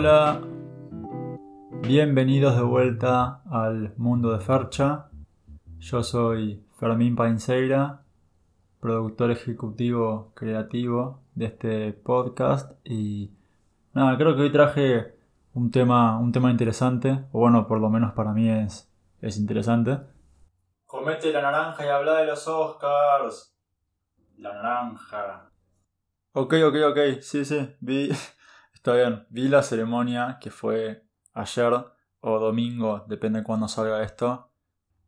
Hola, bienvenidos de vuelta al mundo de Fercha. Yo soy Fermín Painseira, productor ejecutivo creativo de este podcast y nada, creo que hoy traje un tema, un tema interesante, o bueno, por lo menos para mí es, es interesante. Comete la naranja y habla de los Oscars. La naranja. Ok, ok, ok, sí, sí, vi, está bien, vi la ceremonia que fue ayer o domingo, depende de cuándo salga esto,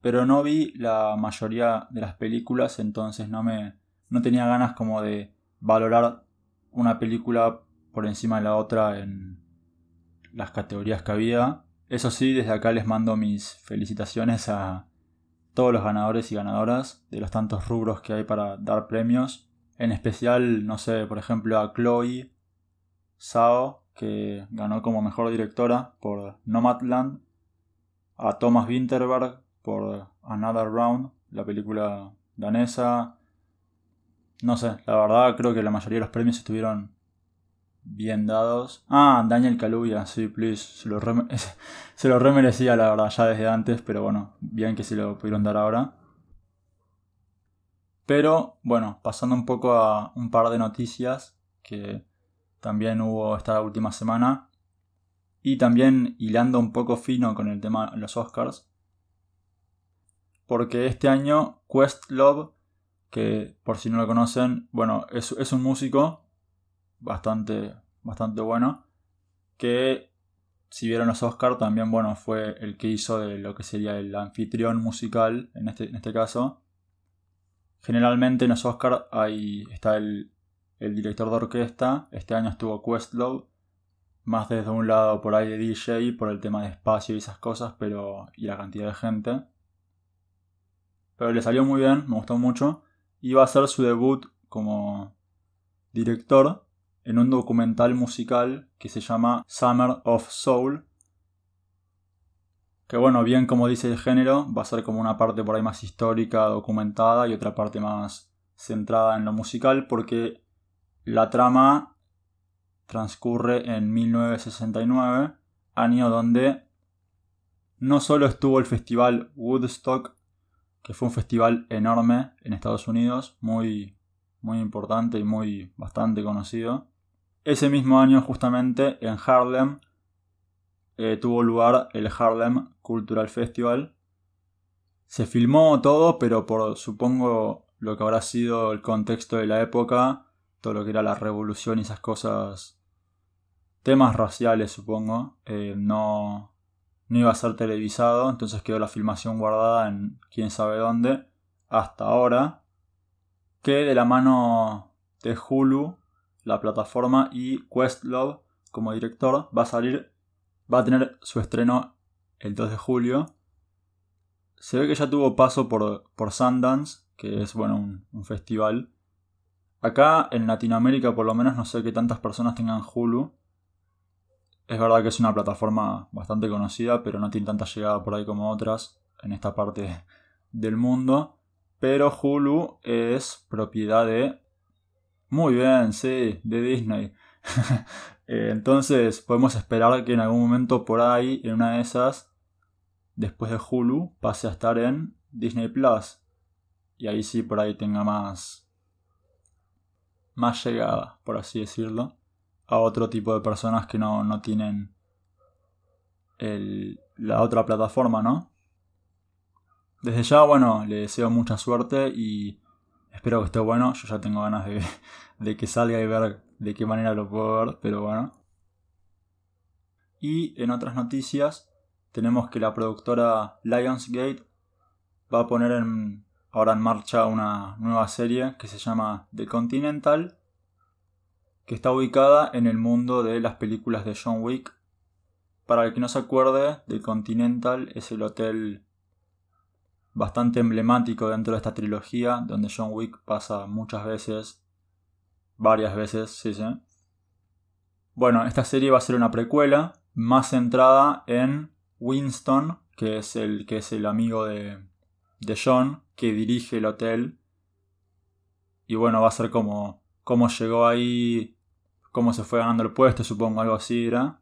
pero no vi la mayoría de las películas, entonces no me, no tenía ganas como de valorar una película por encima de la otra en las categorías que había. Eso sí, desde acá les mando mis felicitaciones a todos los ganadores y ganadoras de los tantos rubros que hay para dar premios. En especial, no sé, por ejemplo, a Chloe Sao, que ganó como mejor directora por Nomadland. A Thomas Winterberg por Another Round, la película danesa. No sé, la verdad creo que la mayoría de los premios estuvieron bien dados. Ah, Daniel Kaluuya, sí, please. Se lo, se lo remerecía, la verdad, ya desde antes, pero bueno, bien que se lo pudieron dar ahora. Pero bueno, pasando un poco a un par de noticias que también hubo esta última semana. Y también hilando un poco fino con el tema de los Oscars. Porque este año Questlove, que por si no lo conocen, bueno, es, es un músico bastante, bastante bueno. Que si vieron los Oscars también, bueno, fue el que hizo de lo que sería el anfitrión musical en este, en este caso. Generalmente en los Oscars está el, el director de orquesta. Este año estuvo Questlove. Más desde un lado por ahí de DJ, por el tema de espacio y esas cosas, pero. y la cantidad de gente. Pero le salió muy bien, me gustó mucho. Iba a hacer su debut como director en un documental musical que se llama Summer of Soul. Que bueno, bien como dice el género, va a ser como una parte por ahí más histórica, documentada y otra parte más centrada en lo musical porque la trama transcurre en 1969, año donde no solo estuvo el festival Woodstock, que fue un festival enorme en Estados Unidos, muy, muy importante y muy bastante conocido, ese mismo año, justamente, en Harlem, eh, tuvo lugar el Harlem Cultural Festival. Se filmó todo, pero por supongo lo que habrá sido el contexto de la época, todo lo que era la revolución y esas cosas, temas raciales supongo, eh, no, no iba a ser televisado, entonces quedó la filmación guardada en quién sabe dónde, hasta ahora, que de la mano de Hulu la plataforma y Questlove como director va a salir, va a tener su estreno el 2 de julio. Se ve que ya tuvo paso por, por Sundance, que es bueno un, festival. Acá en Latinoamérica por lo menos no sé que tantas personas tengan Hulu. Es verdad que es una plataforma bastante conocida, pero no tiene tanta llegada por ahí como otras en esta parte del mundo. Pero Hulu es propiedad de muy bien, sí, de Disney. Eh, entonces podemos esperar que en algún momento por ahí, en una de esas, después de Hulu, pase a estar en Disney Plus. Y ahí sí por ahí tenga más. Más llegada, por así decirlo. A otro tipo de personas que no, no tienen la otra plataforma, ¿no? Desde ya, bueno, le deseo mucha suerte y Espero que esté bueno. Yo ya tengo ganas de, que salga y ver de qué manera lo puedo ver, pero bueno. Y en otras noticias, tenemos que la productora Lionsgate va a poner en, ahora en marcha una nueva serie que se llama The Continental, que está ubicada en el mundo de las películas de John Wick. Para el que no se acuerde, The Continental es el hotel bastante emblemático dentro de esta trilogía, donde John Wick pasa muchas veces, varias veces, sí, sí. Bueno, esta serie va a ser una precuela más centrada en Winston, que es el, que es el amigo de, de John, que dirige el hotel. Y bueno, va a ser como cómo llegó ahí, cómo se fue ganando el puesto, supongo, algo así era.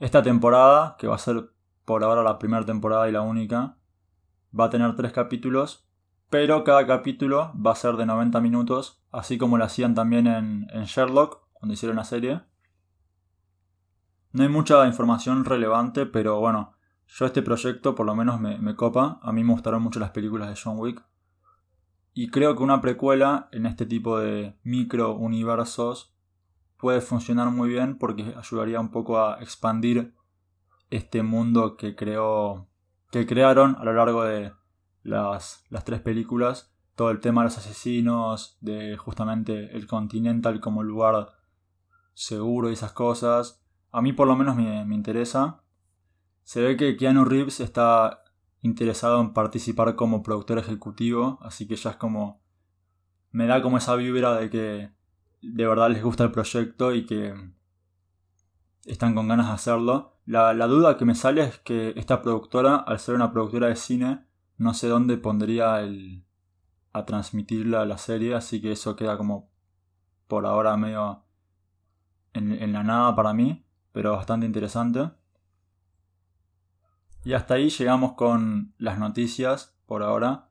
Esta temporada, que va a ser por ahora la primera temporada y la única, va a tener tres capítulos, pero cada capítulo va a ser de 90 minutos, así como lo hacían también en, en Sherlock, cuando hicieron la serie. No hay mucha información relevante, pero bueno, yo este proyecto por lo menos me, me, copa. A mí me gustaron mucho las películas de John Wick. Y creo que una precuela en este tipo de micro universos puede funcionar muy bien porque ayudaría un poco a expandir este mundo que creó que crearon a lo largo de las, las tres películas todo el tema de los asesinos de justamente el Continental como lugar seguro y esas cosas a mí por lo menos me, me interesa se ve que Keanu Reeves está interesado en participar como productor ejecutivo así que ya es como me da como esa vibra de que de verdad les gusta el proyecto y que están con ganas de hacerlo. La, duda que me sale es que esta productora, al ser una productora de cine, no sé dónde pondría el, a transmitirla la serie, así que eso queda como por ahora medio en, en la nada para mí, pero bastante interesante. Y hasta ahí llegamos con las noticias por ahora.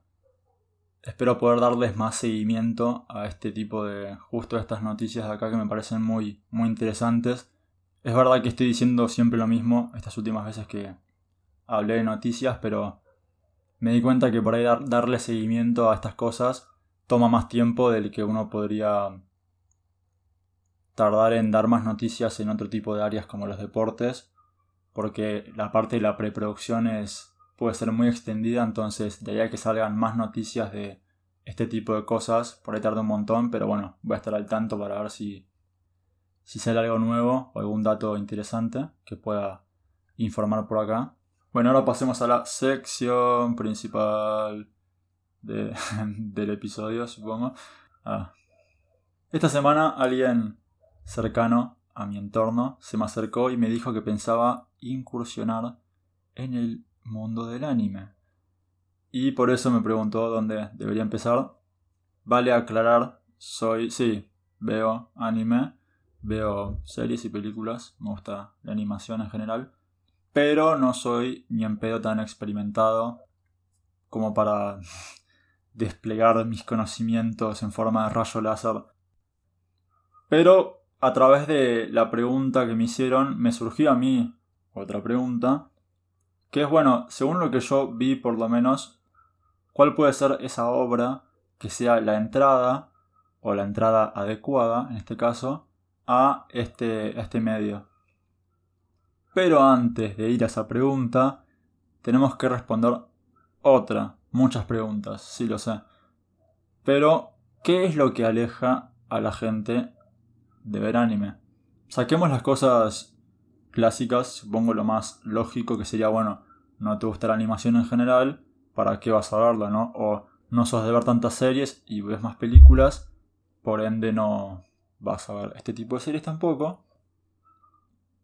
Espero poder darles más seguimiento a este tipo de justo estas noticias de acá que me parecen muy muy interesantes es verdad que estoy diciendo siempre lo mismo estas últimas veces que hablé de noticias, pero me di cuenta que por ahí darle seguimiento a estas cosas toma más tiempo del que uno podría tardar en dar más noticias en otro tipo de áreas como los deportes, porque la parte de la preproducción es, puede ser muy extendida, entonces de ahí a que salgan más noticias de este tipo de cosas, por ahí tarda un montón, pero bueno, voy a estar al tanto para ver si si sale algo nuevo o algún dato interesante que pueda informar por acá. Bueno, ahora pasemos a la sección principal del episodio, supongo. Ah. Esta semana alguien cercano a mi entorno se me acercó y me dijo que pensaba incursionar en el mundo del anime. Y por eso me preguntó dónde debería empezar. Vale aclarar, soy, sí, veo anime, veo series y películas, me gusta la animación en general, pero no soy ni en pedo tan experimentado como para desplegar mis conocimientos en forma de rayo láser. Pero a través de la pregunta que me hicieron, me surgió a mí otra pregunta, que es bueno, según lo que yo vi por lo menos, ¿cuál puede ser esa obra que sea la entrada, o la entrada adecuada en este caso, a este, este medio. Pero antes de ir a esa pregunta, tenemos que responder otra, muchas preguntas, sí lo sé. Pero, ¿qué es lo que aleja a la gente de ver anime? Saquemos las cosas clásicas, supongo lo más lógico que sería, bueno, no te gusta la animación en general, ¿para qué vas a verla, no? O no sos de ver tantas series y ves más películas, por ende no, vas a ver este tipo de series tampoco.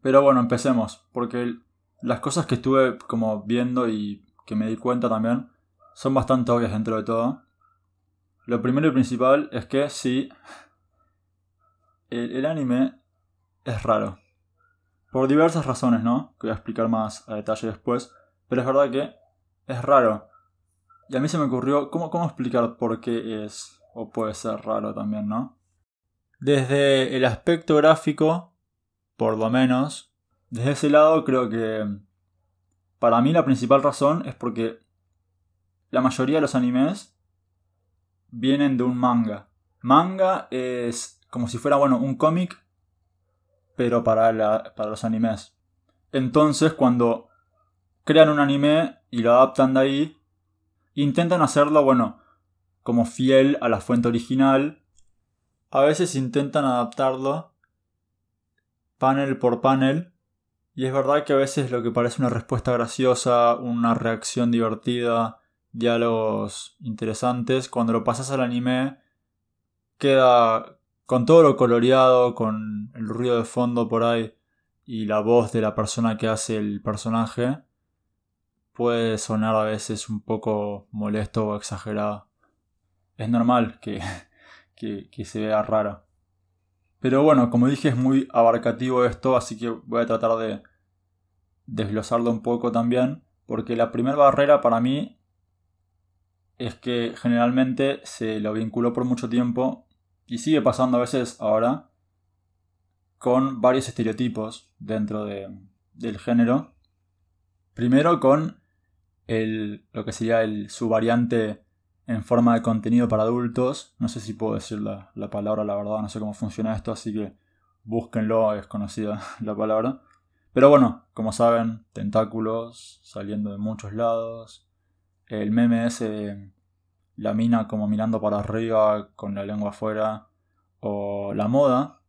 Pero bueno, empecemos, porque las cosas que estuve como viendo y que me di cuenta también son bastante obvias dentro de todo. Lo primero y principal es que sí, el, el anime es raro. Por diversas razones, ¿no? Que voy a explicar más a detalle después. Pero es verdad que es raro. Y a mí se me ocurrió, ¿cómo, cómo explicar por qué es o puede ser raro también, ¿no? Desde el aspecto gráfico, por lo menos, desde ese lado creo que para mí la principal razón es porque la mayoría de los animes vienen de un manga. Manga es como si fuera, bueno, un cómic, pero para, los animes. Entonces, cuando crean un anime y lo adaptan de ahí, intentan hacerlo, bueno, como fiel a la fuente original a veces intentan adaptarlo panel por panel y es verdad que a veces lo que parece una respuesta graciosa, una reacción divertida, diálogos interesantes, cuando lo pasas al anime queda con todo lo coloreado, con el ruido de fondo por ahí y la voz de la persona que hace el personaje, puede sonar a veces un poco molesto o exagerado. Es normal que que, se vea raro. Pero bueno, como dije es muy abarcativo esto, así que voy a tratar de desglosarlo un poco también, porque la primera barrera para mí es que generalmente se lo vinculó por mucho tiempo y sigue pasando a veces ahora con varios estereotipos dentro del género. Primero con el, lo que sería el, su variante en forma de contenido para adultos. No sé si puedo decir la, la palabra, la verdad, no sé cómo funciona esto, así que búsquenlo, es conocida la palabra. Pero bueno, como saben, tentáculos saliendo de muchos lados. El meme ese de la mina como mirando para arriba con la lengua afuera. O la moda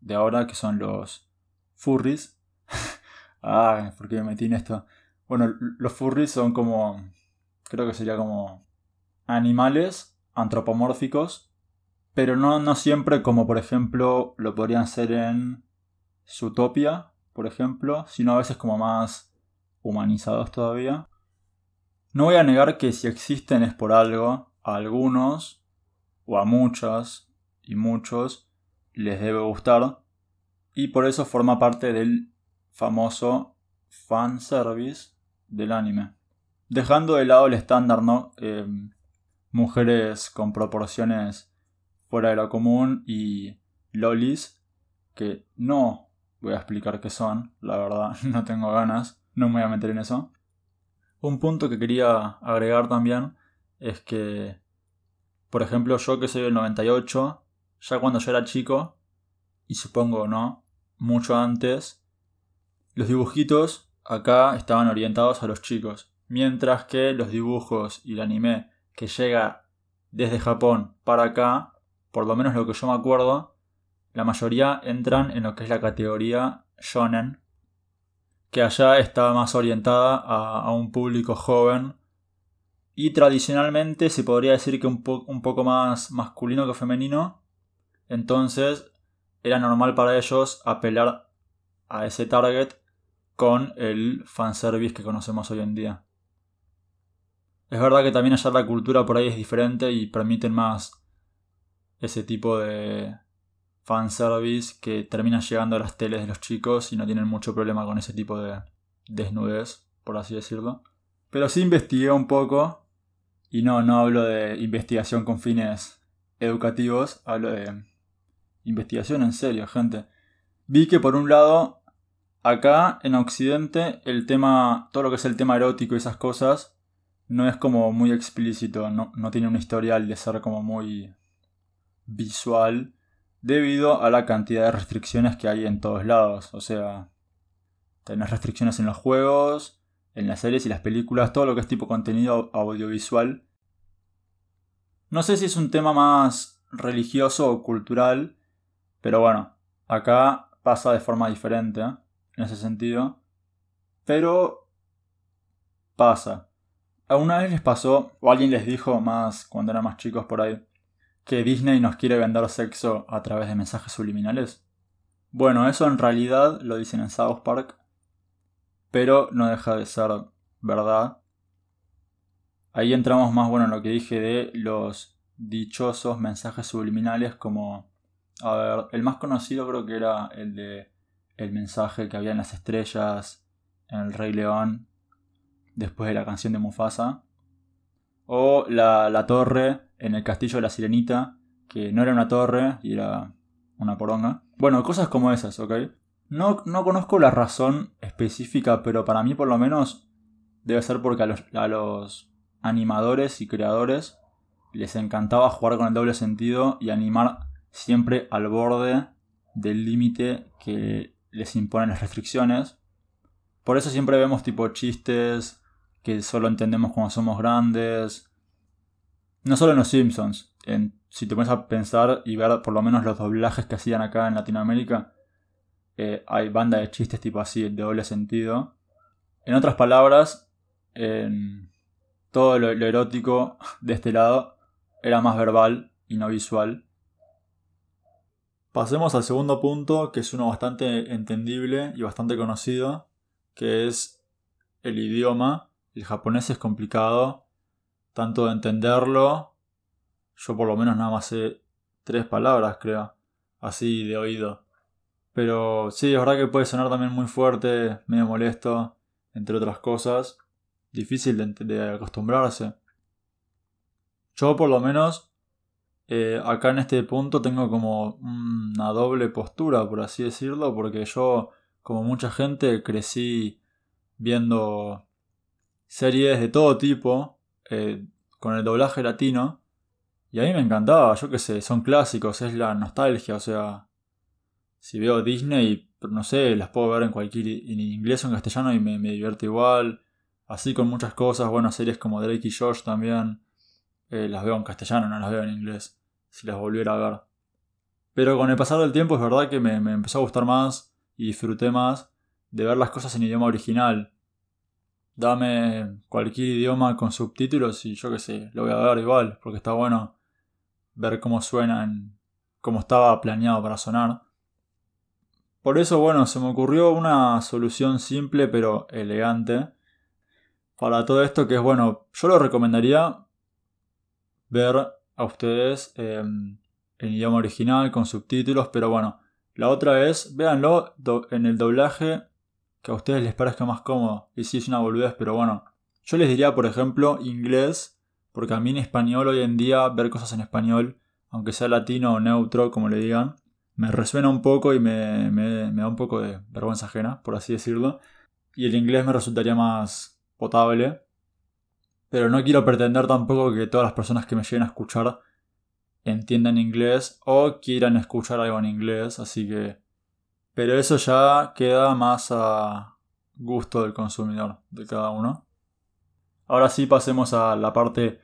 de ahora que son los furries. ah, ¿por qué me metí en esto? Bueno, los furries son como. Creo que sería como. Animales antropomórficos. Pero no, no siempre como por ejemplo lo podrían ser en Zootopia, por ejemplo, sino a veces como más humanizados todavía. No voy a negar que si existen es por algo, a algunos, o a muchas y muchos, les debe gustar, y por eso forma parte del famoso fanservice del anime. Dejando de lado el estándar, ¿no? Em, mujeres con proporciones fuera de lo común y lolis que no voy a explicar qué son, la verdad, no tengo ganas, no me voy a meter en eso. Un punto que quería agregar también es que, por ejemplo, yo que soy del 98, ya cuando yo era chico, y supongo no, mucho antes, los dibujitos acá estaban orientados a los chicos, mientras que los dibujos y el anime que llega desde Japón para acá, por lo menos lo que yo me acuerdo, la mayoría entran en lo que es la categoría shonen, que allá está más orientada a, un público joven y tradicionalmente se podría decir que un, un poco más masculino que femenino, entonces era normal para ellos apelar a ese target con el fanservice que conocemos hoy en día. Es verdad que también allá la cultura por ahí es diferente y permiten más ese tipo de, fanservice que termina llegando a las teles de los chicos y no tienen mucho problema con ese tipo de desnudez, por así decirlo. Pero sí investigué un poco, y no, no hablo de investigación con fines educativos, hablo de investigación en serio, gente. Vi que por un lado, acá en Occidente, el tema, todo lo que es el tema erótico y esas cosas, no es como muy explícito, no, no tiene un historial de ser como muy visual debido a la cantidad de restricciones que hay en todos lados. O sea, tenés restricciones en los juegos, en las series y las películas, todo lo que es tipo contenido audiovisual. No sé si es un tema más religioso o cultural, pero bueno, acá pasa de forma diferente ¿eh? en ese sentido. Pero pasa. ¿Alguna vez les pasó, o alguien les dijo más cuando eran más chicos por ahí, que Disney nos quiere vender sexo a través de mensajes subliminales? Bueno, eso en realidad lo dicen en South Park, pero no deja de ser verdad. Ahí entramos más bueno en lo que dije de los dichosos mensajes subliminales como a ver, el más conocido creo que era el de el mensaje que había en las estrellas en el Rey León después de la canción de Mufasa o la, la torre en el castillo de la sirenita, que no era una torre y era una poronga. Bueno, cosas como esas, ¿ok? No, no conozco la razón específica, pero para mí por lo menos debe ser porque a los, a los animadores y creadores les encantaba jugar con el doble sentido y animar siempre al borde del límite que les imponen las restricciones. Por eso siempre vemos tipo chistes que solo entendemos cuando somos grandes, no solo en los Simpsons, si te pones a pensar y ver por lo menos los doblajes que hacían acá en Latinoamérica, eh, hay banda de chistes tipo así, de doble sentido. En otras palabras, todo lo, lo erótico de este lado era más verbal y no visual. Pasemos al segundo punto, que es uno bastante entendible y bastante conocido, que es el idioma. El japonés es complicado tanto de entenderlo, yo por lo menos nada más sé tres palabras, creo, así de oído. Pero sí, es verdad que puede sonar también muy fuerte, medio molesto, entre otras cosas. Difícil de, acostumbrarse. Yo por lo menos eh, acá en este punto tengo como una doble postura, por así decirlo, porque yo, como mucha gente, crecí viendo series de todo tipo, eh, con el doblaje latino, y a mí me encantaba, yo qué sé, son clásicos, es la nostalgia, o sea, si veo Disney, no sé, las puedo ver en cualquier en inglés o en castellano y me, me divierte igual. Así con muchas cosas, bueno, series como Drake y Josh también, eh, las veo en castellano, no las veo en inglés, si las volviera a ver. Pero con el pasar del tiempo es verdad que me, me empezó a gustar más y disfruté más de ver las cosas en idioma original. Dame cualquier idioma con subtítulos y yo qué sé, lo voy a ver igual, porque está bueno ver cómo suenan, cómo estaba planeado para sonar. Por eso, bueno, se me ocurrió una solución simple pero elegante para todo esto que es, bueno, yo lo recomendaría ver a ustedes em, en idioma original con subtítulos, pero bueno, la otra es, véanlo en el doblaje que a ustedes les parezca más cómodo. Y si es una boludez, pero bueno, yo les diría, por ejemplo, inglés porque a mí en español hoy en día ver cosas en español, aunque sea latino o neutro, como le digan, me resuena un poco y me, da un poco de vergüenza ajena, por así decirlo. Y el inglés me resultaría más potable. Pero no quiero pretender tampoco que todas las personas que me lleguen a escuchar entiendan inglés o quieran escuchar algo en inglés, así que... Pero eso ya queda más a gusto del consumidor, de cada uno. Ahora sí pasemos a la parte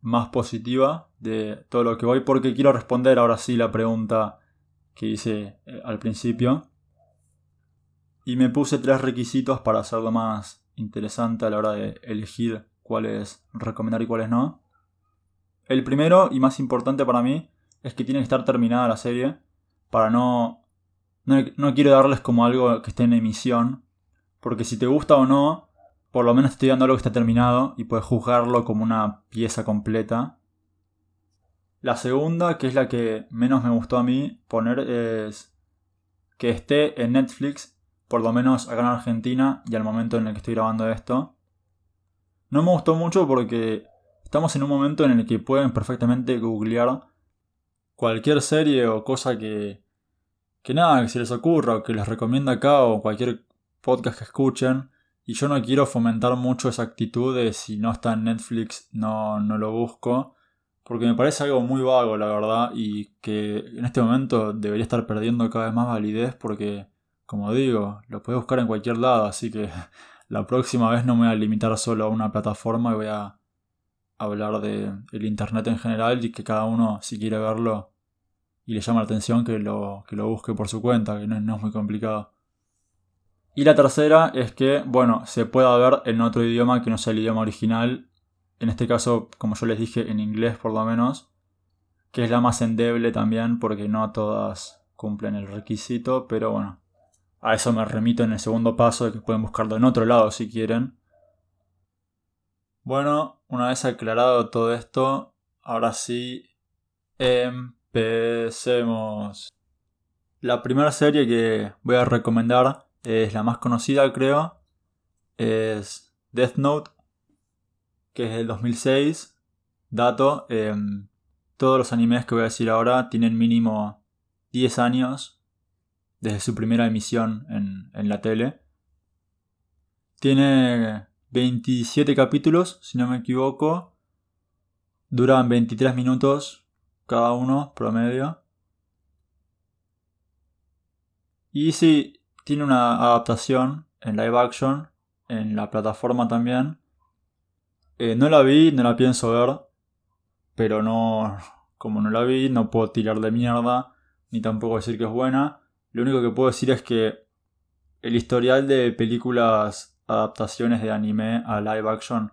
más positiva de todo lo que voy porque quiero responder ahora sí la pregunta que hice eh, al principio. Y me puse tres requisitos para hacerlo más interesante a la hora de elegir cuáles recomendar y cuáles no. El primero y más importante para mí es que tiene que estar terminada la serie para no, no, no quiero darles como algo que esté en emisión porque si te gusta o no por lo menos estoy dando algo que está terminado y puedes juzgarlo como una pieza completa. La segunda, que es la que menos me gustó a mí poner, es que esté en Netflix, por lo menos acá en Argentina y al momento en el que estoy grabando esto. No me gustó mucho porque estamos en un momento en el que pueden perfectamente googlear cualquier serie o cosa que, que nada, que se les ocurra o que les recomienda acá o cualquier podcast que escuchen y yo no quiero fomentar mucho esa actitud de si no está en Netflix no, no lo busco. Porque me parece algo muy vago, la verdad, y que en este momento debería estar perdiendo cada vez más validez porque, como digo, lo puedes buscar en cualquier lado, así que la próxima vez no me voy a limitar solo a una plataforma y voy a hablar de internet en general y que cada uno, si quiere verlo y le llama la atención, que lo, que lo busque por su cuenta, que no es muy complicado. Y la tercera es que, bueno, se pueda ver en otro idioma que no sea el idioma original. En este caso, como yo les dije, en inglés por lo menos. Que es la más endeble también porque no todas cumplen el requisito. Pero bueno, a eso me remito en el segundo paso de que pueden buscarlo en otro lado si quieren. Bueno, una vez aclarado todo esto, ahora sí, empecemos. La primera serie que voy a recomendar es la más conocida creo, es Death Note, que es del 2006. Dato, em, todos los animes que voy a decir ahora tienen mínimo 10 años desde su primera emisión en, en la tele. Tiene 27 capítulos, si no me equivoco. Duran 23 minutos cada uno, promedio. Y sí, tiene una adaptación en live action, en la plataforma también. Eh, no la vi, no la pienso ver, pero no, como no la vi, no puedo tirar de mierda, ni tampoco decir que es buena. Lo único que puedo decir es que el historial de películas adaptaciones de anime a live action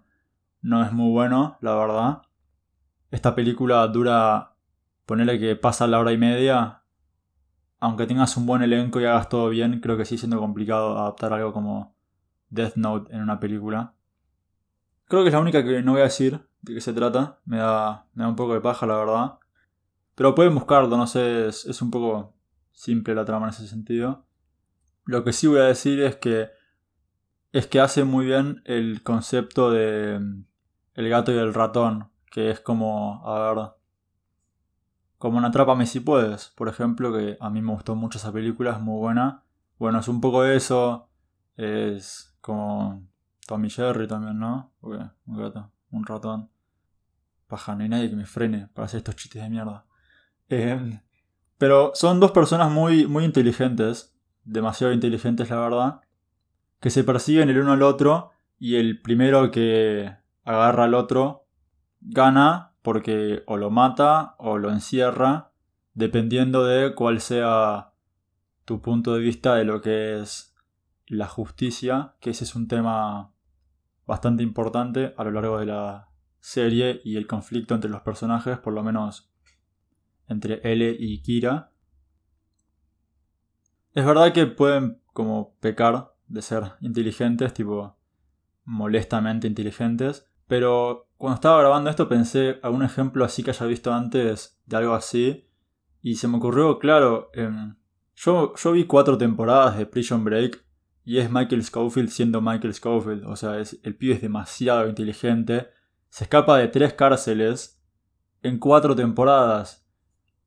no es muy bueno, la verdad. Esta película dura, ponerle que pasa la hora y media aunque tengas un buen elenco y hagas todo bien, creo que sigue siendo complicado adaptar algo como Death Note en una película. Creo que es la única que no voy a decir de qué se trata. Me da, me da un poco de paja, la verdad. Pero pueden buscarlo, no sé, es, un poco simple la trama en ese sentido. Lo que sí voy a decir es que es que hace muy bien el concepto de mm, el gato y el ratón, que es como, a ver, como una Atrápame si puedes, por ejemplo, que a mí me gustó mucho esa película, es muy buena. Bueno, es un poco eso, es como Tommy Jerry también, ¿no? un gato, un ratón. Paja, no hay nadie que me frene para hacer estos chistes de mierda. Em, pero son dos personas muy, muy inteligentes, demasiado inteligentes la verdad, que se persiguen el uno al otro y el primero que agarra al otro gana porque o lo mata o lo encierra, dependiendo de cuál sea tu punto de vista de lo que es la justicia, que ese es un tema bastante importante a lo largo de la serie y el conflicto entre los personajes, por lo menos entre L y Kira. Es verdad que pueden como pecar de ser inteligentes, tipo molestamente inteligentes, pero cuando estaba grabando esto pensé algún ejemplo así que haya visto antes de algo así y se me ocurrió, claro, em, yo, yo vi cuatro temporadas de Prison Break y es Michael Schofield siendo Michael Schofield, o sea, es, el pibe es demasiado inteligente, se escapa de tres cárceles en cuatro temporadas.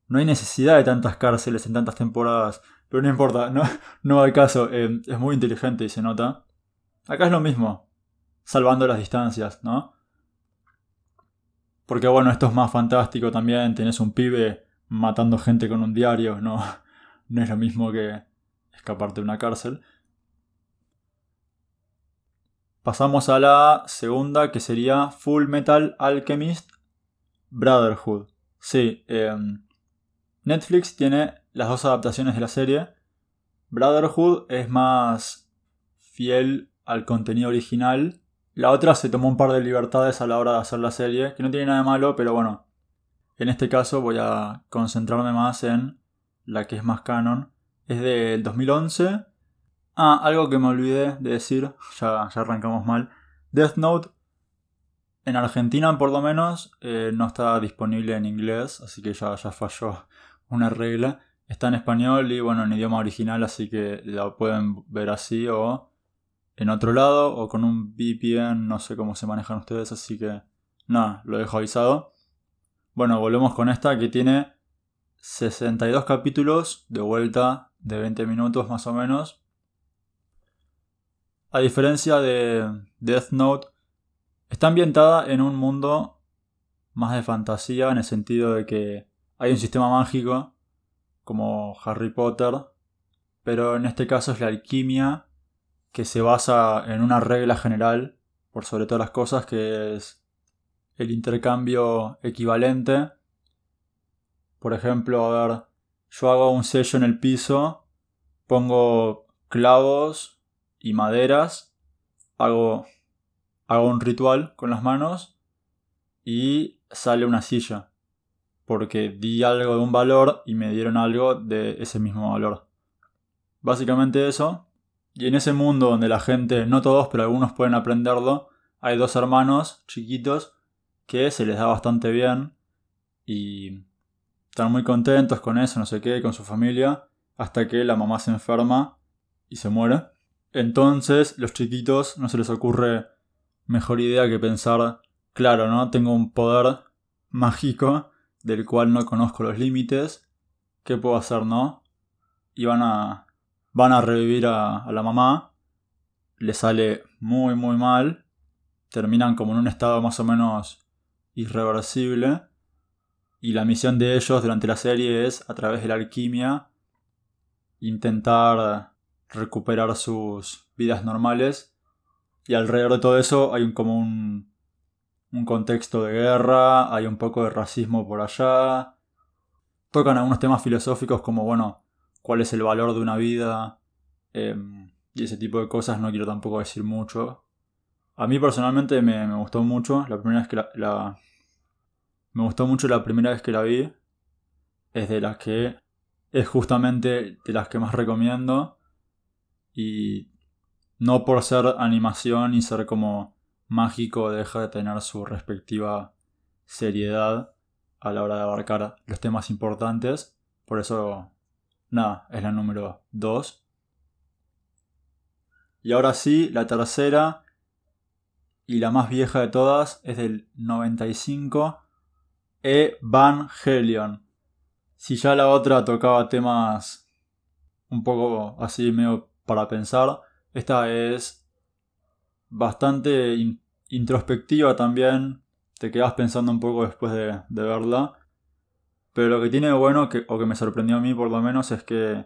No hay necesidad de tantas cárceles en tantas temporadas. Pero no importa, no, no hay caso. Eh, es muy inteligente y se nota. Acá es lo mismo. Salvando las distancias, ¿no? Porque bueno, esto es más fantástico también. Tenés un pibe matando gente con un diario. No, no es lo mismo que escaparte de una cárcel. Pasamos a la segunda que sería Full Metal Alchemist Brotherhood. Sí, eh, Netflix tiene las dos adaptaciones de la serie. Brotherhood es más fiel al contenido original. La otra se tomó un par de libertades a la hora de hacer la serie, que no tiene nada de malo, pero bueno, en este caso voy a concentrarme más en la que es más canon. Es del 2011. Ah, algo que me olvidé de decir, ya, ya arrancamos mal. Death Note en Argentina por lo menos eh, no está disponible en inglés, así que ya, ya falló una regla. Está en español y bueno, en idioma original, así que la pueden ver así o en otro lado o con un VPN, no sé cómo se manejan ustedes, así que nada, lo dejo avisado. Bueno, volvemos con esta que tiene 62 capítulos de vuelta de 20 minutos más o menos. A diferencia de Death Note, está ambientada en un mundo más de fantasía en el sentido de que hay un sistema mágico, como Harry Potter, pero en este caso es la alquimia que se basa en una regla general, por sobre todas las cosas, que es el intercambio equivalente. Por ejemplo, a ver, yo hago un sello en el piso, pongo clavos y maderas, hago, hago un ritual con las manos y sale una silla porque di algo de un valor y me dieron algo de ese mismo valor. Básicamente eso. Y en ese mundo donde la gente, no todos, pero algunos pueden aprenderlo, hay dos hermanos chiquitos que se les da bastante bien y están muy contentos con eso, no sé qué, con su familia, hasta que la mamá se enferma y se muere. Entonces los chiquitos no se les ocurre mejor idea que pensar, claro, ¿no? Tengo un poder mágico del cual no conozco los límites, ¿qué puedo hacer, no? Y van a, van a revivir a, la mamá, le sale muy muy mal, terminan como en un estado más o menos irreversible, y la misión de ellos durante la serie es, a través de la alquimia, intentar recuperar sus vidas normales, y alrededor de todo eso hay un, como un un contexto de guerra, hay un poco de racismo por allá. Tocan algunos temas filosóficos como, bueno, cuál es el valor de una vida em, y ese tipo de cosas, no quiero tampoco decir mucho. A mí personalmente me, gustó mucho, la primera vez que la, Me gustó mucho la primera vez que la vi. Es de las que... Es justamente de las que más recomiendo. Y no por ser animación y ser como mágico deja de tener su respectiva seriedad a la hora de abarcar los temas importantes. Por eso nada, es la número 2. Y ahora sí, la tercera y la más vieja de todas es del 95, Evangelion. Si ya la otra tocaba temas un poco así medio para pensar, esta es bastante introspectiva también, te quedas pensando un poco después de, verla. Pero lo que tiene bueno, que, o que me sorprendió a mí por lo menos, es que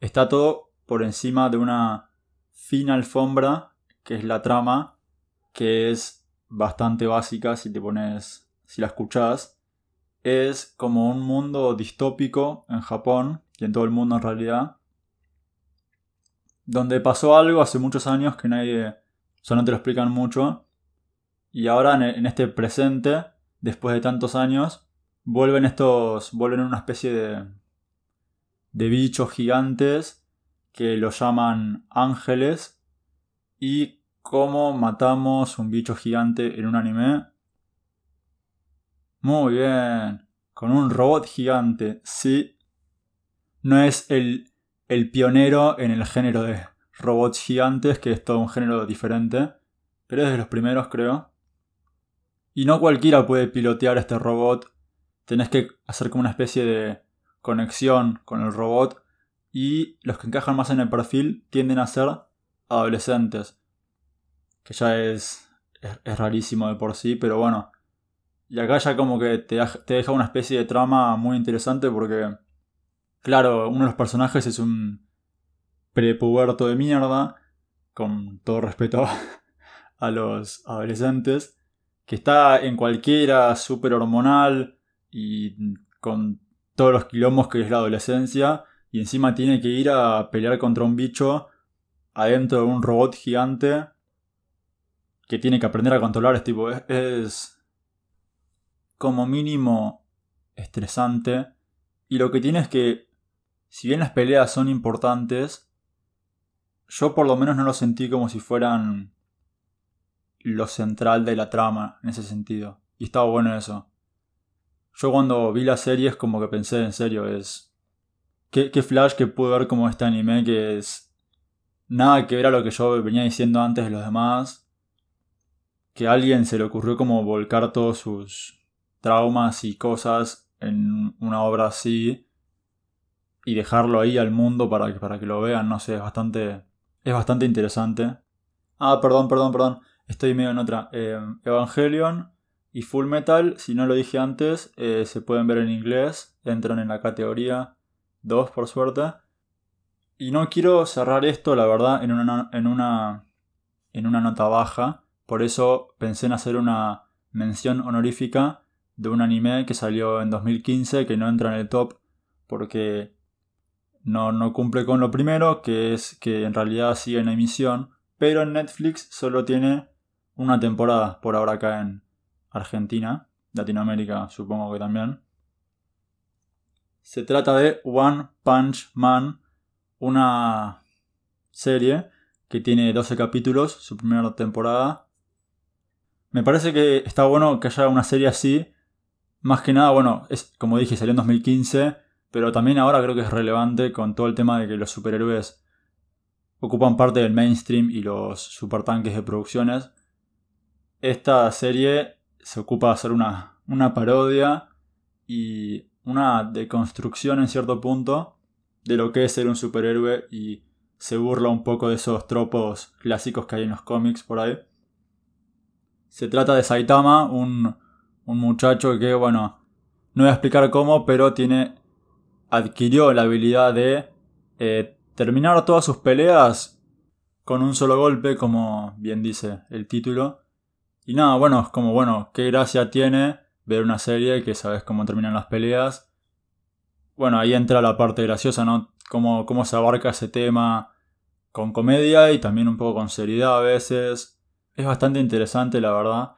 está todo por encima de una fina alfombra, que es la trama, que es bastante básica si te pones, si la escuchás. Es como un mundo distópico en Japón y en todo el mundo en realidad, donde pasó algo hace muchos años que nadie, o no te lo explican mucho, y ahora en este presente, después de tantos años, vuelven estos, vuelven una especie de, de bichos gigantes que los llaman ángeles y cómo matamos un bicho gigante en un anime. Muy bien, con un robot gigante, sí. No es el, el pionero en el género de robots gigantes, que es todo un género diferente, pero es de los primeros creo. Y no cualquiera puede pilotear este robot. Tenés que hacer como una especie de conexión con el robot. Y los que encajan más en el perfil tienden a ser adolescentes. Que ya es, es, rarísimo de por sí, pero bueno. Y acá ya como que te, te deja una especie de trama muy interesante porque, claro, uno de los personajes es un prepuberto de mierda, con todo respeto a los adolescentes que está en cualquiera, súper hormonal y con todos los quilombos que es la adolescencia, y encima tiene que ir a pelear contra un bicho adentro de un robot gigante que tiene que aprender a controlar. Es tipo, es, como mínimo estresante. Y lo que tiene es que, si bien las peleas son importantes, yo por lo menos no lo sentí como si fueran lo central de la trama en ese sentido. Y estaba bueno eso. Yo cuando vi la serie es como que pensé en serio, es... ¿Qué, qué flash que pude ver como este anime que es... Nada que ver a lo que yo venía diciendo antes de los demás. Que a alguien se le ocurrió como volcar todos sus traumas y cosas en una obra así. Y dejarlo ahí al mundo para que, para que lo vean, no sé, es bastante... Es bastante interesante. Ah, perdón, perdón, perdón. Estoy medio en otra. Eh, Evangelion y Full Metal, si no lo dije antes, eh, se pueden ver en inglés. Entran en la categoría 2 por suerte. Y no quiero cerrar esto, la verdad, en una, en una, en una nota baja. Por eso pensé en hacer una mención honorífica de un anime que salió en 2015 que no entra en el top porque no, no cumple con lo primero, que es que en realidad sigue en emisión, pero en Netflix solo tiene una temporada por ahora acá en Argentina, Latinoamérica supongo que también. Se trata de One Punch Man, una serie que tiene 12 capítulos, su primera temporada. Me parece que está bueno que haya una serie así. Más que nada, bueno, es como dije, salió en 2015, pero también ahora creo que es relevante con todo el tema de que los superhéroes ocupan parte del mainstream y los supertanques de producciones esta serie se ocupa de hacer una, una parodia y una deconstrucción en cierto punto de lo que es ser un superhéroe y se burla un poco de esos tropos clásicos que hay en los cómics por ahí. Se trata de Saitama, un, un muchacho que, bueno, no voy a explicar cómo, pero tiene adquirió la habilidad de eh, terminar todas sus peleas con un solo golpe, como bien dice el título. Y nada, bueno, es como, bueno, qué gracia tiene ver una serie que sabes cómo terminan las peleas. Bueno, ahí entra la parte graciosa, ¿no? Cómo, cómo se abarca ese tema con comedia y también un poco con seriedad a veces. Es bastante interesante, la verdad.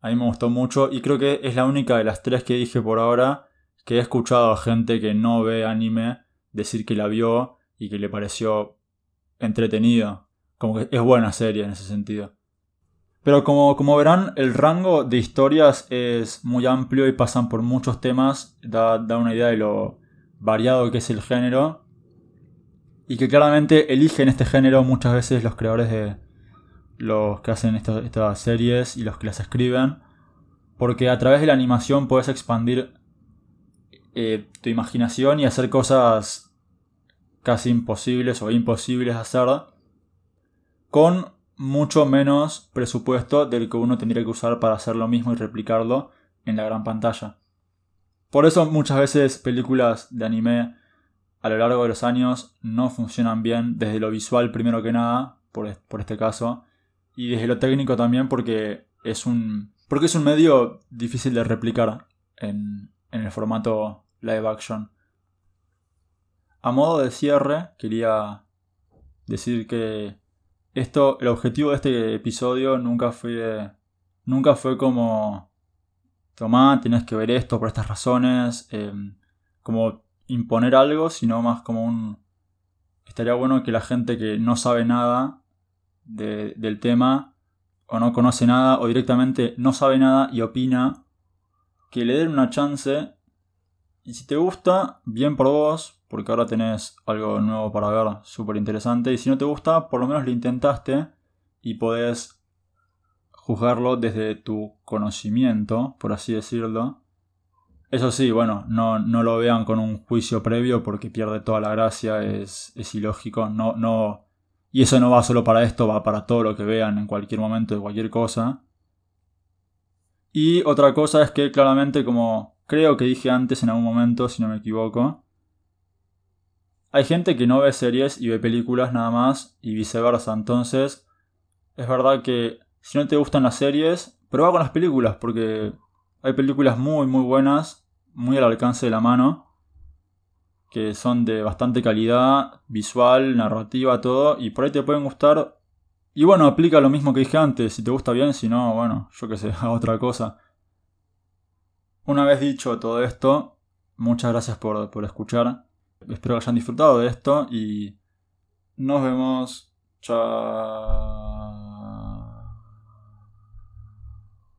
A mí me gustó mucho y creo que es la única de las tres que dije por ahora que he escuchado a gente que no ve anime decir que la vio y que le pareció entretenido. Como que es buena serie en ese sentido. Pero como, como verán, el rango de historias es muy amplio y pasan por muchos temas. Da, da una idea de lo variado que es el género. y que claramente eligen este género muchas veces los creadores de los que hacen estas series y los que las escriben, porque a través de la animación puedes expandir eh, tu imaginación y hacer cosas casi imposibles o imposibles de hacer con mucho menos presupuesto del que uno tendría que usar para hacer lo mismo y replicarlo en la gran pantalla. Por eso muchas veces películas de anime a lo largo de los años no funcionan bien desde lo visual primero que nada, por, este caso, y desde lo técnico también porque es un, porque es un medio difícil de replicar en, en el formato live action. A modo de cierre, quería decir que esto, el objetivo de este episodio nunca fue, nunca fue como, tomá, tienes que ver esto por estas razones, em, como imponer algo, sino más como un... Estaría bueno que la gente que no sabe nada del tema, o no conoce nada, o directamente no sabe nada y opina, que le den una chance. Y si te gusta, bien por vos, porque ahora tenés algo nuevo para ver, súper interesante. Y si no te gusta, por lo menos lo intentaste y podés juzgarlo desde tu conocimiento, por así decirlo. Eso sí, bueno, no, no lo vean con un juicio previo porque pierde toda la gracia, es, es ilógico, no, no, y eso no va solo para esto, va para todo lo que vean en cualquier momento de cualquier cosa. Y otra cosa es que claramente, como creo que dije antes en algún momento, si no me equivoco, hay gente que no ve series y ve películas nada más y viceversa. Entonces, es verdad que si no te gustan las series, prueba con las películas porque hay películas muy muy buenas, muy al alcance de la mano, que son de bastante calidad visual, narrativa, todo, y por ahí te pueden gustar. Y bueno, aplica lo mismo que dije antes, si te gusta bien, si no, bueno, yo que sé, a otra cosa. Una vez dicho todo esto, muchas gracias por, por escuchar. Espero que hayan disfrutado de esto y nos vemos. Chao.